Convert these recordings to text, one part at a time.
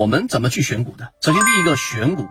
我们怎么去选股的？首先，第一个选股。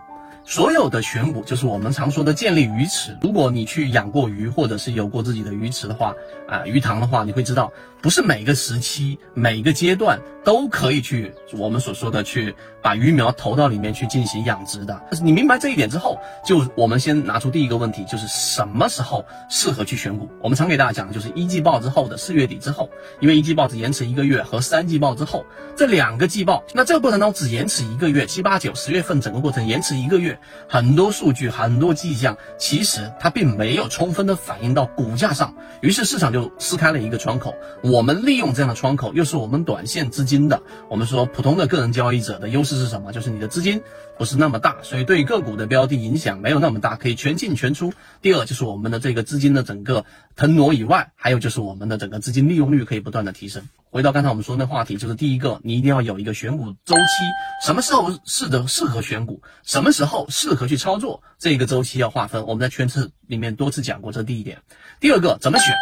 所有的选股就是我们常说的建立鱼池。如果你去养过鱼，或者是有过自己的鱼池的话，啊，鱼塘的话，你会知道，不是每个时期、每个阶段都可以去我们所说的去把鱼苗投到里面去进行养殖的。但是你明白这一点之后，就我们先拿出第一个问题，就是什么时候适合去选股？我们常给大家讲的就是一季报之后的四月底之后，因为一季报只延迟一个月，和三季报之后这两个季报，那这个过程当中只延迟一个月，七八九十月份整个过程延迟一个月。很多数据，很多迹象，其实它并没有充分的反映到股价上，于是市场就撕开了一个窗口。我们利用这样的窗口，又是我们短线资金的，我们说普通的个人交易者的优势是什么？就是你的资金不是那么大，所以对个股的标的影响没有那么大，可以全进全出。第二就是我们的这个资金的整个腾挪以外，还有就是我们的整个资金利用率可以不断的提升。回到刚才我们说那话题，就是第一个，你一定要有一个选股周期，什么时候适的适合选股，什么时候适合去操作，这个周期要划分。我们在圈次里面多次讲过，这第一点。第二个，怎么选？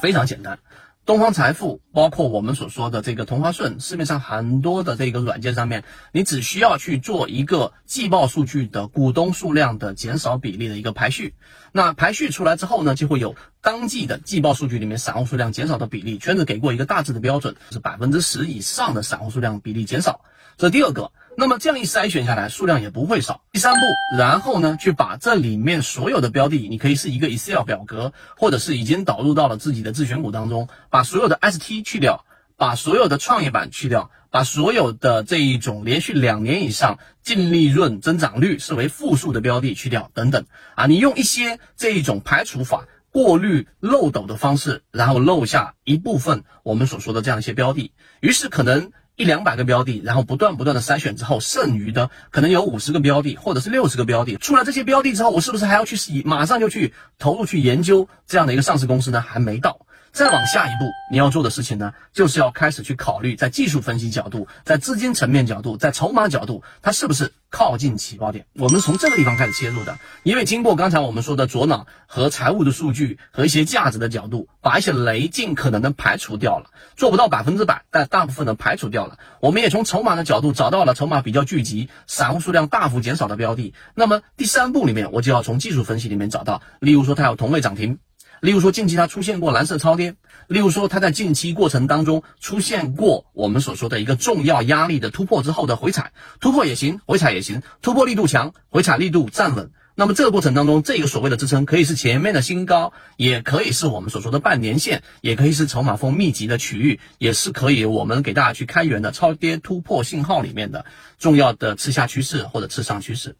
非常简单。东方财富，包括我们所说的这个同花顺，市面上很多的这个软件上面，你只需要去做一个季报数据的股东数量的减少比例的一个排序。那排序出来之后呢，就会有当季的季报数据里面散户数量减少的比例。圈子给过一个大致的标准，是百分之十以上的散户数量比例减少。这第二个。那么这样一筛选下来，数量也不会少。第三步，然后呢，去把这里面所有的标的，你可以是一个 Excel 表格，或者是已经导入到了自己的自选股当中，把所有的 ST 去掉，把所有的创业板去掉，把所有的这一种连续两年以上净利润增长率视为负数的标的去掉，等等啊，你用一些这一种排除法、过滤漏斗的方式，然后漏下一部分我们所说的这样一些标的，于是可能。一两百个标的，然后不断不断的筛选之后，剩余的可能有五十个标的，或者是六十个标的。出了这些标的之后，我是不是还要去马上就去投入去研究这样的一个上市公司呢？还没到。再往下一步，你要做的事情呢，就是要开始去考虑，在技术分析角度，在资金层面角度，在筹码角度，它是不是靠近起爆点？我们从这个地方开始切入的，因为经过刚才我们说的左脑和财务的数据和一些价值的角度，把一些雷尽可能的排除掉了，做不到百分之百，但大部分的排除掉了。我们也从筹码的角度找到了筹码比较聚集、散户数量大幅减少的标的。那么第三步里面，我就要从技术分析里面找到，例如说它有同位涨停。例如说，近期它出现过蓝色超跌；例如说，它在近期过程当中出现过我们所说的一个重要压力的突破之后的回踩，突破也行，回踩也行，突破力度强，回踩力度站稳。那么这个过程当中，这个所谓的支撑可以是前面的新高，也可以是我们所说的半年线，也可以是筹码峰密集的区域，也是可以我们给大家去开源的超跌突破信号里面的重要的次下趋势或者次上趋势。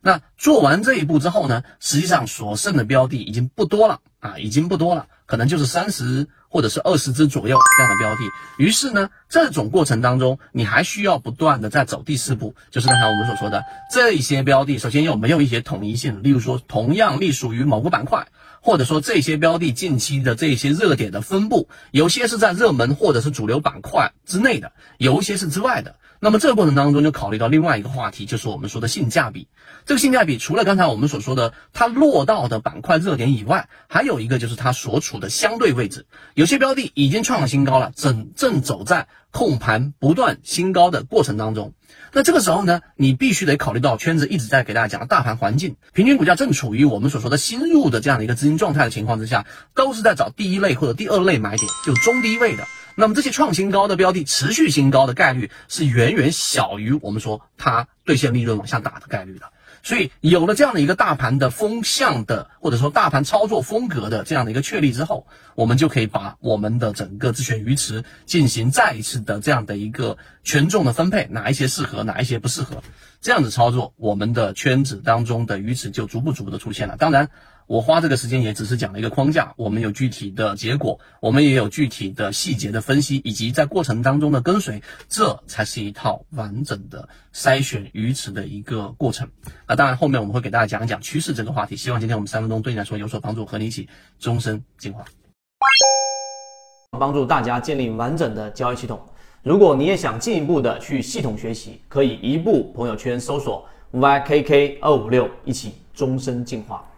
那做完这一步之后呢，实际上所剩的标的已经不多了啊，已经不多了，可能就是三十或者是二十只左右这样的标的。于是呢，这种过程当中，你还需要不断的在走第四步，就是刚才我们所说的这一些标的，首先有没有一些统一性，例如说同样隶属于某个板块，或者说这些标的近期的这些热点的分布，有些是在热门或者是主流板块之内的，有一些是之外的。那么这个过程当中就考虑到另外一个话题，就是我们说的性价比。这个性价比除了刚才我们所说的它落到的板块热点以外，还有一个就是它所处的相对位置。有些标的已经创了新高了，正正走在控盘不断新高的过程当中。那这个时候呢，你必须得考虑到圈子一直在给大家讲的大盘环境，平均股价正处于我们所说的新入的这样的一个资金状态的情况之下，都是在找第一类或者第二类买点，就中低位的。那么这些创新高的标的持续新高的概率是远远小于我们说它兑现利润往下打的概率的。所以有了这样的一个大盘的风向的或者说大盘操作风格的这样的一个确立之后，我们就可以把我们的整个自选鱼池进行再一次的这样的一个权重的分配，哪一些适合，哪一些不适合，这样子操作，我们的圈子当中的鱼池就逐步逐步的出现了。当然。我花这个时间也只是讲了一个框架，我们有具体的结果，我们也有具体的细节的分析，以及在过程当中的跟随，这才是一套完整的筛选鱼池的一个过程。那当然，后面我们会给大家讲一讲趋势这个话题。希望今天我们三分钟对你来说有所帮助，和你一起终身进化，帮助大家建立完整的交易系统。如果你也想进一步的去系统学习，可以一步朋友圈搜索 YKK 二五六，一起终身进化。